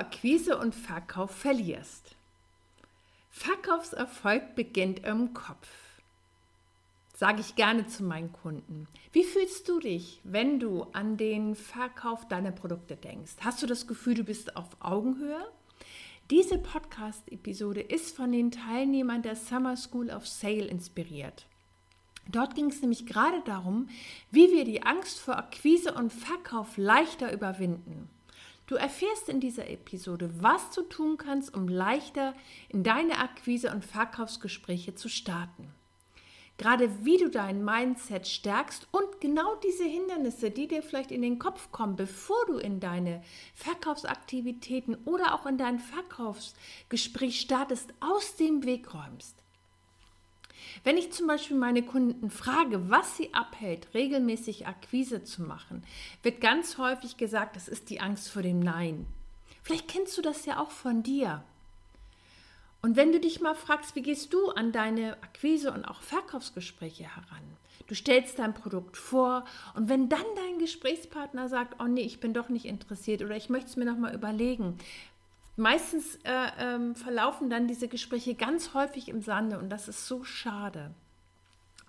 Akquise und Verkauf verlierst. Verkaufserfolg beginnt im Kopf. Sage ich gerne zu meinen Kunden. Wie fühlst du dich, wenn du an den Verkauf deiner Produkte denkst? Hast du das Gefühl, du bist auf Augenhöhe? Diese Podcast-Episode ist von den Teilnehmern der Summer School of Sale inspiriert. Dort ging es nämlich gerade darum, wie wir die Angst vor Akquise und Verkauf leichter überwinden. Du erfährst in dieser Episode, was du tun kannst, um leichter in deine Akquise- und Verkaufsgespräche zu starten. Gerade wie du dein Mindset stärkst und genau diese Hindernisse, die dir vielleicht in den Kopf kommen, bevor du in deine Verkaufsaktivitäten oder auch in dein Verkaufsgespräch startest, aus dem Weg räumst. Wenn ich zum Beispiel meine Kunden frage, was sie abhält, regelmäßig Akquise zu machen, wird ganz häufig gesagt, das ist die Angst vor dem Nein. Vielleicht kennst du das ja auch von dir. Und wenn du dich mal fragst, wie gehst du an deine Akquise und auch Verkaufsgespräche heran? Du stellst dein Produkt vor und wenn dann dein Gesprächspartner sagt, oh nee, ich bin doch nicht interessiert oder ich möchte es mir noch mal überlegen, meistens äh, ähm, verlaufen dann diese Gespräche ganz häufig im Sande und das ist so schade.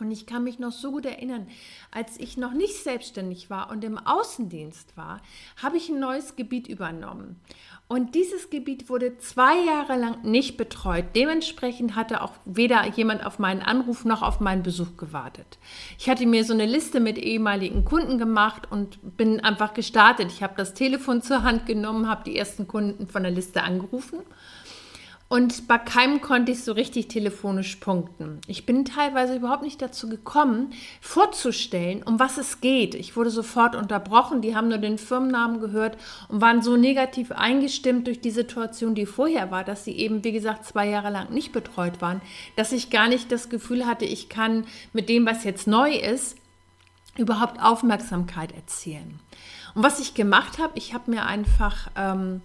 Und ich kann mich noch so gut erinnern, als ich noch nicht selbstständig war und im Außendienst war, habe ich ein neues Gebiet übernommen. Und dieses Gebiet wurde zwei Jahre lang nicht betreut. Dementsprechend hatte auch weder jemand auf meinen Anruf noch auf meinen Besuch gewartet. Ich hatte mir so eine Liste mit ehemaligen Kunden gemacht und bin einfach gestartet. Ich habe das Telefon zur Hand genommen, habe die ersten Kunden von der Liste angerufen und bei keinem konnte ich so richtig telefonisch punkten. Ich bin teilweise überhaupt nicht dazu gekommen, vorzustellen, um was es geht. Ich wurde sofort unterbrochen. Die haben nur den Firmennamen gehört und waren so negativ eingestimmt durch die Situation, die vorher war, dass sie eben, wie gesagt, zwei Jahre lang nicht betreut waren, dass ich gar nicht das Gefühl hatte, ich kann mit dem, was jetzt neu ist, überhaupt Aufmerksamkeit erzielen. Und was ich gemacht habe, ich habe mir einfach ähm,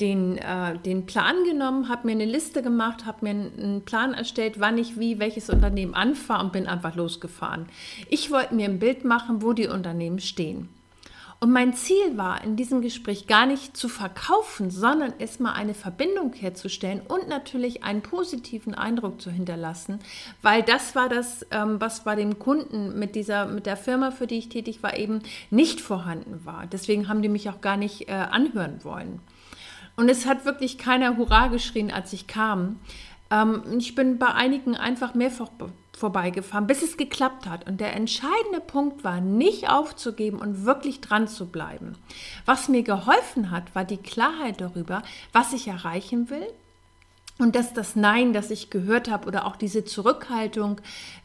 den, äh, den Plan genommen, habe mir eine Liste gemacht, habe mir einen Plan erstellt, wann ich wie welches Unternehmen anfahre und bin einfach losgefahren. Ich wollte mir ein Bild machen, wo die Unternehmen stehen. Und mein Ziel war in diesem Gespräch gar nicht zu verkaufen, sondern erstmal eine Verbindung herzustellen und natürlich einen positiven Eindruck zu hinterlassen, weil das war das, ähm, was bei dem Kunden mit dieser, mit der Firma, für die ich tätig war, eben nicht vorhanden war. Deswegen haben die mich auch gar nicht äh, anhören wollen. Und es hat wirklich keiner Hurra geschrien, als ich kam. Ähm, ich bin bei einigen einfach mehrfach vorbeigefahren, bis es geklappt hat. Und der entscheidende Punkt war, nicht aufzugeben und wirklich dran zu bleiben. Was mir geholfen hat, war die Klarheit darüber, was ich erreichen will. Und dass das Nein, das ich gehört habe oder auch diese Zurückhaltung,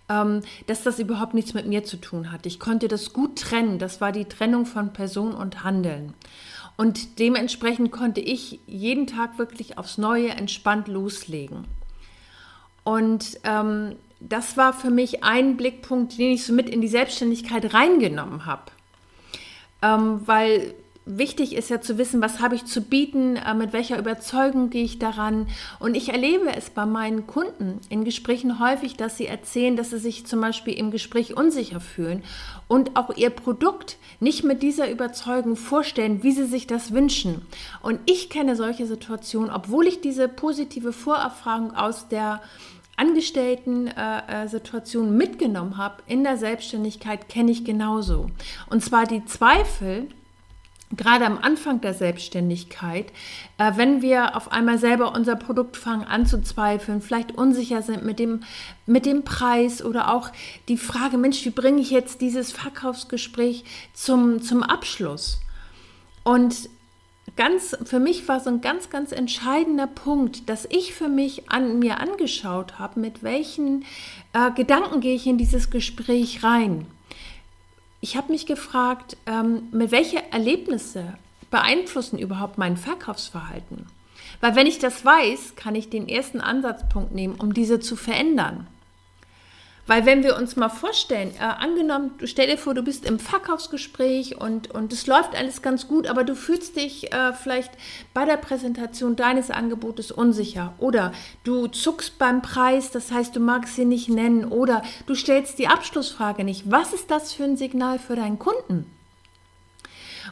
ähm, dass das überhaupt nichts mit mir zu tun hat. Ich konnte das gut trennen. Das war die Trennung von Person und Handeln. Und dementsprechend konnte ich jeden Tag wirklich aufs Neue entspannt loslegen. Und ähm, das war für mich ein Blickpunkt, den ich so mit in die Selbstständigkeit reingenommen habe. Ähm, weil wichtig ist ja zu wissen, was habe ich zu bieten, äh, mit welcher Überzeugung gehe ich daran. Und ich erlebe es bei meinen Kunden in Gesprächen häufig, dass sie erzählen, dass sie sich zum Beispiel im Gespräch unsicher fühlen und auch ihr Produkt nicht mit dieser Überzeugung vorstellen, wie sie sich das wünschen. Und ich kenne solche Situationen, obwohl ich diese positive Vorerfahrung aus der Angestellten-Situation äh, äh mitgenommen habe, in der Selbstständigkeit kenne ich genauso. Und zwar die Zweifel, gerade am Anfang der Selbstständigkeit, äh, wenn wir auf einmal selber unser Produkt fangen anzuzweifeln, vielleicht unsicher sind mit dem, mit dem Preis oder auch die Frage, Mensch, wie bringe ich jetzt dieses Verkaufsgespräch zum, zum Abschluss? Und ganz, für mich war so ein ganz, ganz entscheidender Punkt, dass ich für mich an mir angeschaut habe, mit welchen äh, Gedanken gehe ich in dieses Gespräch rein ich habe mich gefragt, ähm, mit welche Erlebnisse beeinflussen überhaupt mein Verkaufsverhalten? Weil wenn ich das weiß, kann ich den ersten Ansatzpunkt nehmen, um diese zu verändern. Weil wenn wir uns mal vorstellen, äh, angenommen, stell dir vor, du bist im Verkaufsgespräch und, und es läuft alles ganz gut, aber du fühlst dich äh, vielleicht bei der Präsentation deines Angebotes unsicher oder du zuckst beim Preis, das heißt, du magst sie nicht nennen oder du stellst die Abschlussfrage nicht. Was ist das für ein Signal für deinen Kunden?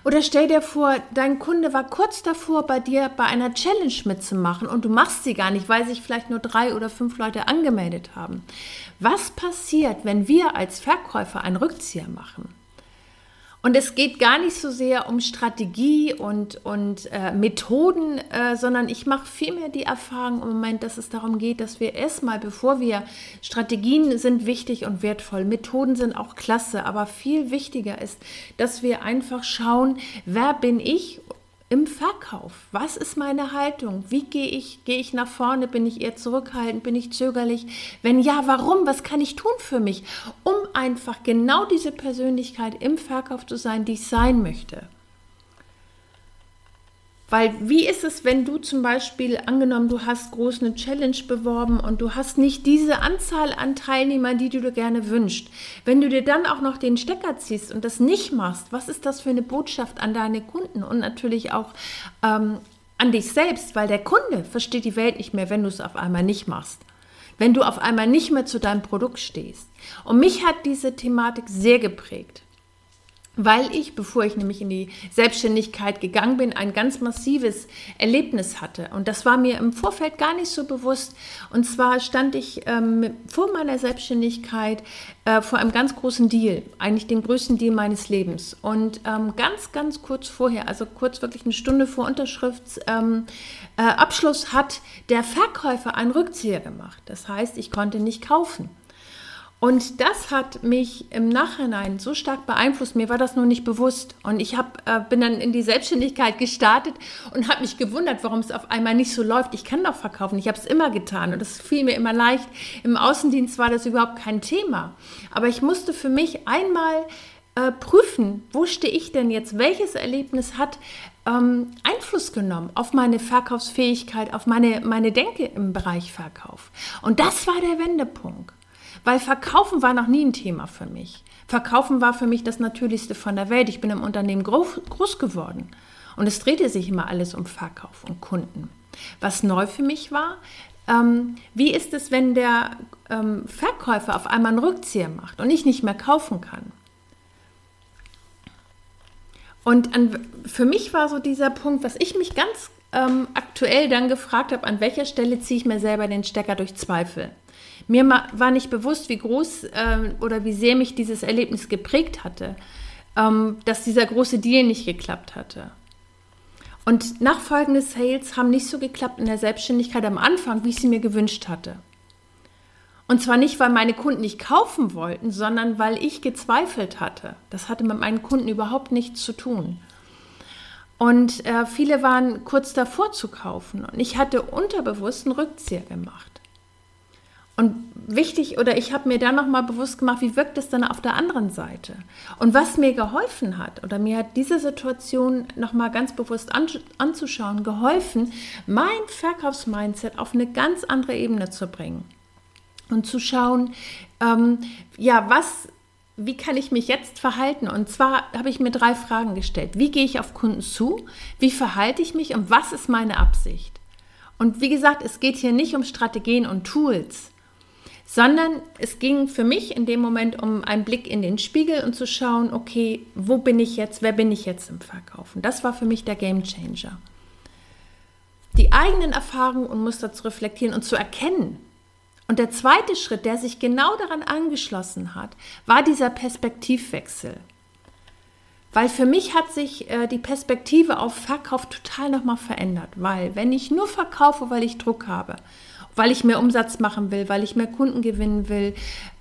Oder stell dir vor, dein Kunde war kurz davor, bei dir bei einer Challenge mitzumachen und du machst sie gar nicht, weil sich vielleicht nur drei oder fünf Leute angemeldet haben. Was passiert, wenn wir als Verkäufer einen Rückzieher machen? Und es geht gar nicht so sehr um Strategie und, und äh, Methoden, äh, sondern ich mache vielmehr die Erfahrung im Moment, dass es darum geht, dass wir erstmal, bevor wir Strategien sind wichtig und wertvoll, Methoden sind auch klasse, aber viel wichtiger ist, dass wir einfach schauen, wer bin ich im Verkauf. Was ist meine Haltung? Wie gehe ich? Gehe ich nach vorne? Bin ich eher zurückhaltend? Bin ich zögerlich? Wenn ja, warum? Was kann ich tun für mich, um einfach genau diese Persönlichkeit im Verkauf zu sein, die ich sein möchte? Weil wie ist es, wenn du zum Beispiel angenommen, du hast groß eine Challenge beworben und du hast nicht diese Anzahl an Teilnehmern, die du dir gerne wünschst. Wenn du dir dann auch noch den Stecker ziehst und das nicht machst, was ist das für eine Botschaft an deine Kunden und natürlich auch ähm, an dich selbst? Weil der Kunde versteht die Welt nicht mehr, wenn du es auf einmal nicht machst. Wenn du auf einmal nicht mehr zu deinem Produkt stehst. Und mich hat diese Thematik sehr geprägt weil ich, bevor ich nämlich in die Selbstständigkeit gegangen bin, ein ganz massives Erlebnis hatte. Und das war mir im Vorfeld gar nicht so bewusst. Und zwar stand ich ähm, vor meiner Selbstständigkeit äh, vor einem ganz großen Deal, eigentlich dem größten Deal meines Lebens. Und ähm, ganz, ganz kurz vorher, also kurz wirklich eine Stunde vor Unterschriftsabschluss, ähm, äh, hat der Verkäufer einen Rückzieher gemacht. Das heißt, ich konnte nicht kaufen. Und das hat mich im Nachhinein so stark beeinflusst. Mir war das nur nicht bewusst. Und ich hab, äh, bin dann in die Selbstständigkeit gestartet und habe mich gewundert, warum es auf einmal nicht so läuft. Ich kann doch verkaufen. Ich habe es immer getan und das fiel mir immer leicht. Im Außendienst war das überhaupt kein Thema. Aber ich musste für mich einmal äh, prüfen, wo stehe ich denn jetzt? Welches Erlebnis hat ähm, Einfluss genommen auf meine Verkaufsfähigkeit, auf meine, meine Denke im Bereich Verkauf? Und das war der Wendepunkt. Weil Verkaufen war noch nie ein Thema für mich. Verkaufen war für mich das Natürlichste von der Welt. Ich bin im Unternehmen groß, geworden. Und es drehte sich immer alles um Verkauf und Kunden. Was neu für mich war, ähm, wie ist es, wenn der ähm, Verkäufer auf einmal einen Rückzieher macht und ich nicht mehr kaufen kann? Und an, für mich war so dieser Punkt, was ich mich ganz ähm, aktuell dann gefragt habe, an welcher Stelle ziehe ich mir selber den Stecker durch Zweifel. Mir war nicht bewusst, wie groß äh, oder wie sehr mich dieses Erlebnis geprägt hatte, ähm, dass dieser große Deal nicht geklappt hatte. Und nachfolgende Sales haben nicht so geklappt in der Selbstständigkeit am Anfang, wie ich sie mir gewünscht hatte. Und zwar nicht, weil meine Kunden nicht kaufen wollten, sondern weil ich gezweifelt hatte. Das hatte mit meinen Kunden überhaupt nichts zu tun. Und äh, viele waren kurz davor zu kaufen. Und ich hatte unterbewusst einen Rückzieher gemacht. Und wichtig, oder ich habe mir dann nochmal bewusst gemacht, wie wirkt es dann auf der anderen Seite? Und was mir geholfen hat, oder mir hat diese Situation nochmal ganz bewusst an, anzuschauen, geholfen, mein Verkaufsmindset auf eine ganz andere Ebene zu bringen. Und zu schauen, ähm, ja, was, wie kann ich mich jetzt verhalten? Und zwar habe ich mir drei Fragen gestellt. Wie gehe ich auf Kunden zu? Wie verhalte ich mich? Und was ist meine Absicht? Und wie gesagt, es geht hier nicht um Strategien und Tools, sondern es ging für mich in dem Moment um einen Blick in den Spiegel und zu schauen, okay, wo bin ich jetzt, wer bin ich jetzt im Verkaufen? Das war für mich der Game Changer. Die eigenen Erfahrungen und Muster zu reflektieren und zu erkennen. Und der zweite Schritt, der sich genau daran angeschlossen hat, war dieser Perspektivwechsel. Weil für mich hat sich äh, die Perspektive auf Verkauf total nochmal verändert. Weil wenn ich nur verkaufe, weil ich Druck habe, weil ich mehr Umsatz machen will, weil ich mehr Kunden gewinnen will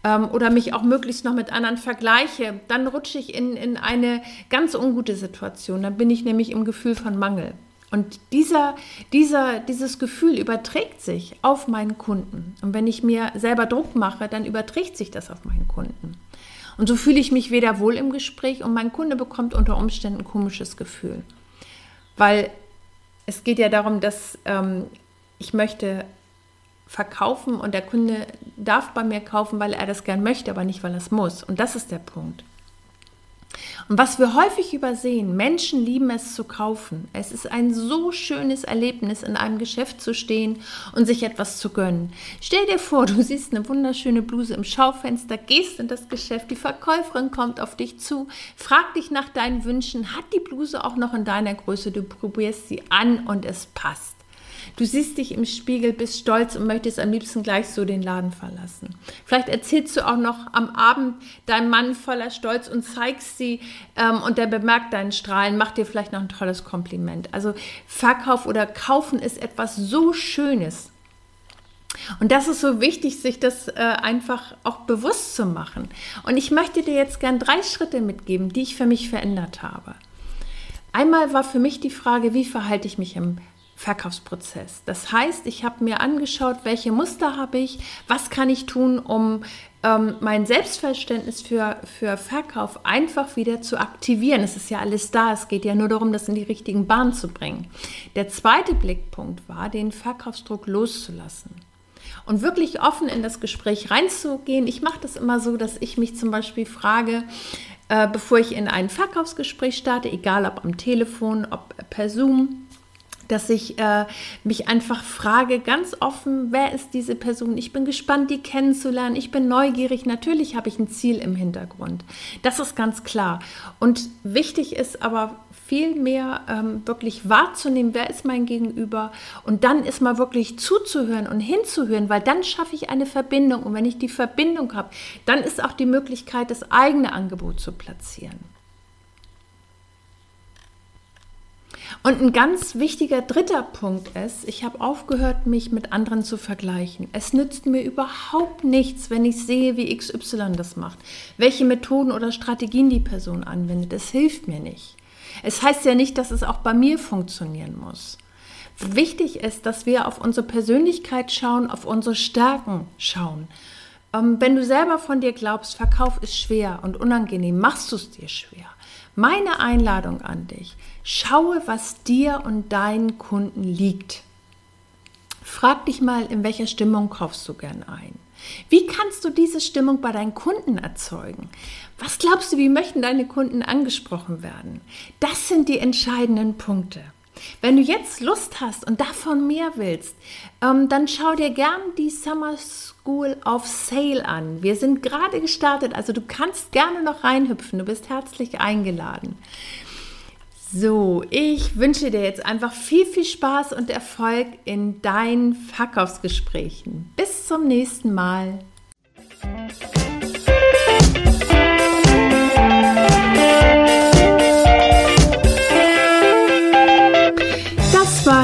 ähm, oder mich auch möglichst noch mit anderen vergleiche, dann rutsche ich in, in eine ganz ungute Situation. Dann bin ich nämlich im Gefühl von Mangel. Und dieser, dieser, dieses Gefühl überträgt sich auf meinen Kunden. Und wenn ich mir selber Druck mache, dann überträgt sich das auf meinen Kunden. Und so fühle ich mich weder wohl im Gespräch und mein Kunde bekommt unter Umständen ein komisches Gefühl. Weil es geht ja darum, dass ähm, ich möchte verkaufen und der Kunde darf bei mir kaufen, weil er das gern möchte, aber nicht, weil er es muss. Und das ist der Punkt. Und was wir häufig übersehen, Menschen lieben es zu kaufen. Es ist ein so schönes Erlebnis, in einem Geschäft zu stehen und sich etwas zu gönnen. Stell dir vor, du siehst eine wunderschöne Bluse im Schaufenster, gehst in das Geschäft, die Verkäuferin kommt auf dich zu, fragt dich nach deinen Wünschen, hat die Bluse auch noch in deiner Größe, du probierst sie an und es passt. Du siehst dich im Spiegel, bist stolz und möchtest am liebsten gleich so den Laden verlassen. Vielleicht erzählst du auch noch am Abend deinem Mann voller Stolz und zeigst sie ähm, und der bemerkt deinen Strahlen, macht dir vielleicht noch ein tolles Kompliment. Also Verkauf oder Kaufen ist etwas so Schönes. Und das ist so wichtig, sich das äh, einfach auch bewusst zu machen. Und ich möchte dir jetzt gern drei Schritte mitgeben, die ich für mich verändert habe. Einmal war für mich die Frage, wie verhalte ich mich im Verkaufsprozess. Das heißt, ich habe mir angeschaut, welche Muster habe ich, was kann ich tun, um ähm, mein Selbstverständnis für, für Verkauf einfach wieder zu aktivieren. Es ist ja alles da, es geht ja nur darum, das in die richtigen Bahnen zu bringen. Der zweite Blickpunkt war, den Verkaufsdruck loszulassen und wirklich offen in das Gespräch reinzugehen. Ich mache das immer so, dass ich mich zum Beispiel frage, äh, bevor ich in ein Verkaufsgespräch starte, egal ob am Telefon, ob per Zoom, dass ich äh, mich einfach frage, ganz offen, wer ist diese Person? Ich bin gespannt, die kennenzulernen. Ich bin neugierig. Natürlich habe ich ein Ziel im Hintergrund. Das ist ganz klar. Und wichtig ist aber viel mehr ähm, wirklich wahrzunehmen, wer ist mein Gegenüber und dann ist mal wirklich zuzuhören und hinzuhören, weil dann schaffe ich eine Verbindung und wenn ich die Verbindung habe, dann ist auch die Möglichkeit, das eigene Angebot zu platzieren. Und ein ganz wichtiger dritter Punkt ist, ich habe aufgehört, mich mit anderen zu vergleichen. Es nützt mir überhaupt nichts, wenn ich sehe, wie XY das macht, welche Methoden oder Strategien die Person anwendet. Es hilft mir nicht. Es heißt ja nicht, dass es auch bei mir funktionieren muss. Wichtig ist, dass wir auf unsere Persönlichkeit schauen, auf unsere Stärken schauen. Ähm, wenn du selber von dir glaubst, Verkauf ist schwer und unangenehm, machst du es dir schwer. Meine Einladung an dich, schaue, was dir und deinen Kunden liegt. Frag dich mal, in welcher Stimmung kaufst du gern ein? Wie kannst du diese Stimmung bei deinen Kunden erzeugen? Was glaubst du, wie möchten deine Kunden angesprochen werden? Das sind die entscheidenden Punkte. Wenn du jetzt Lust hast und davon mehr willst, ähm, dann schau dir gern die Summer School of Sale an. Wir sind gerade gestartet, also du kannst gerne noch reinhüpfen. Du bist herzlich eingeladen. So, ich wünsche dir jetzt einfach viel, viel Spaß und Erfolg in deinen Verkaufsgesprächen. Bis zum nächsten Mal.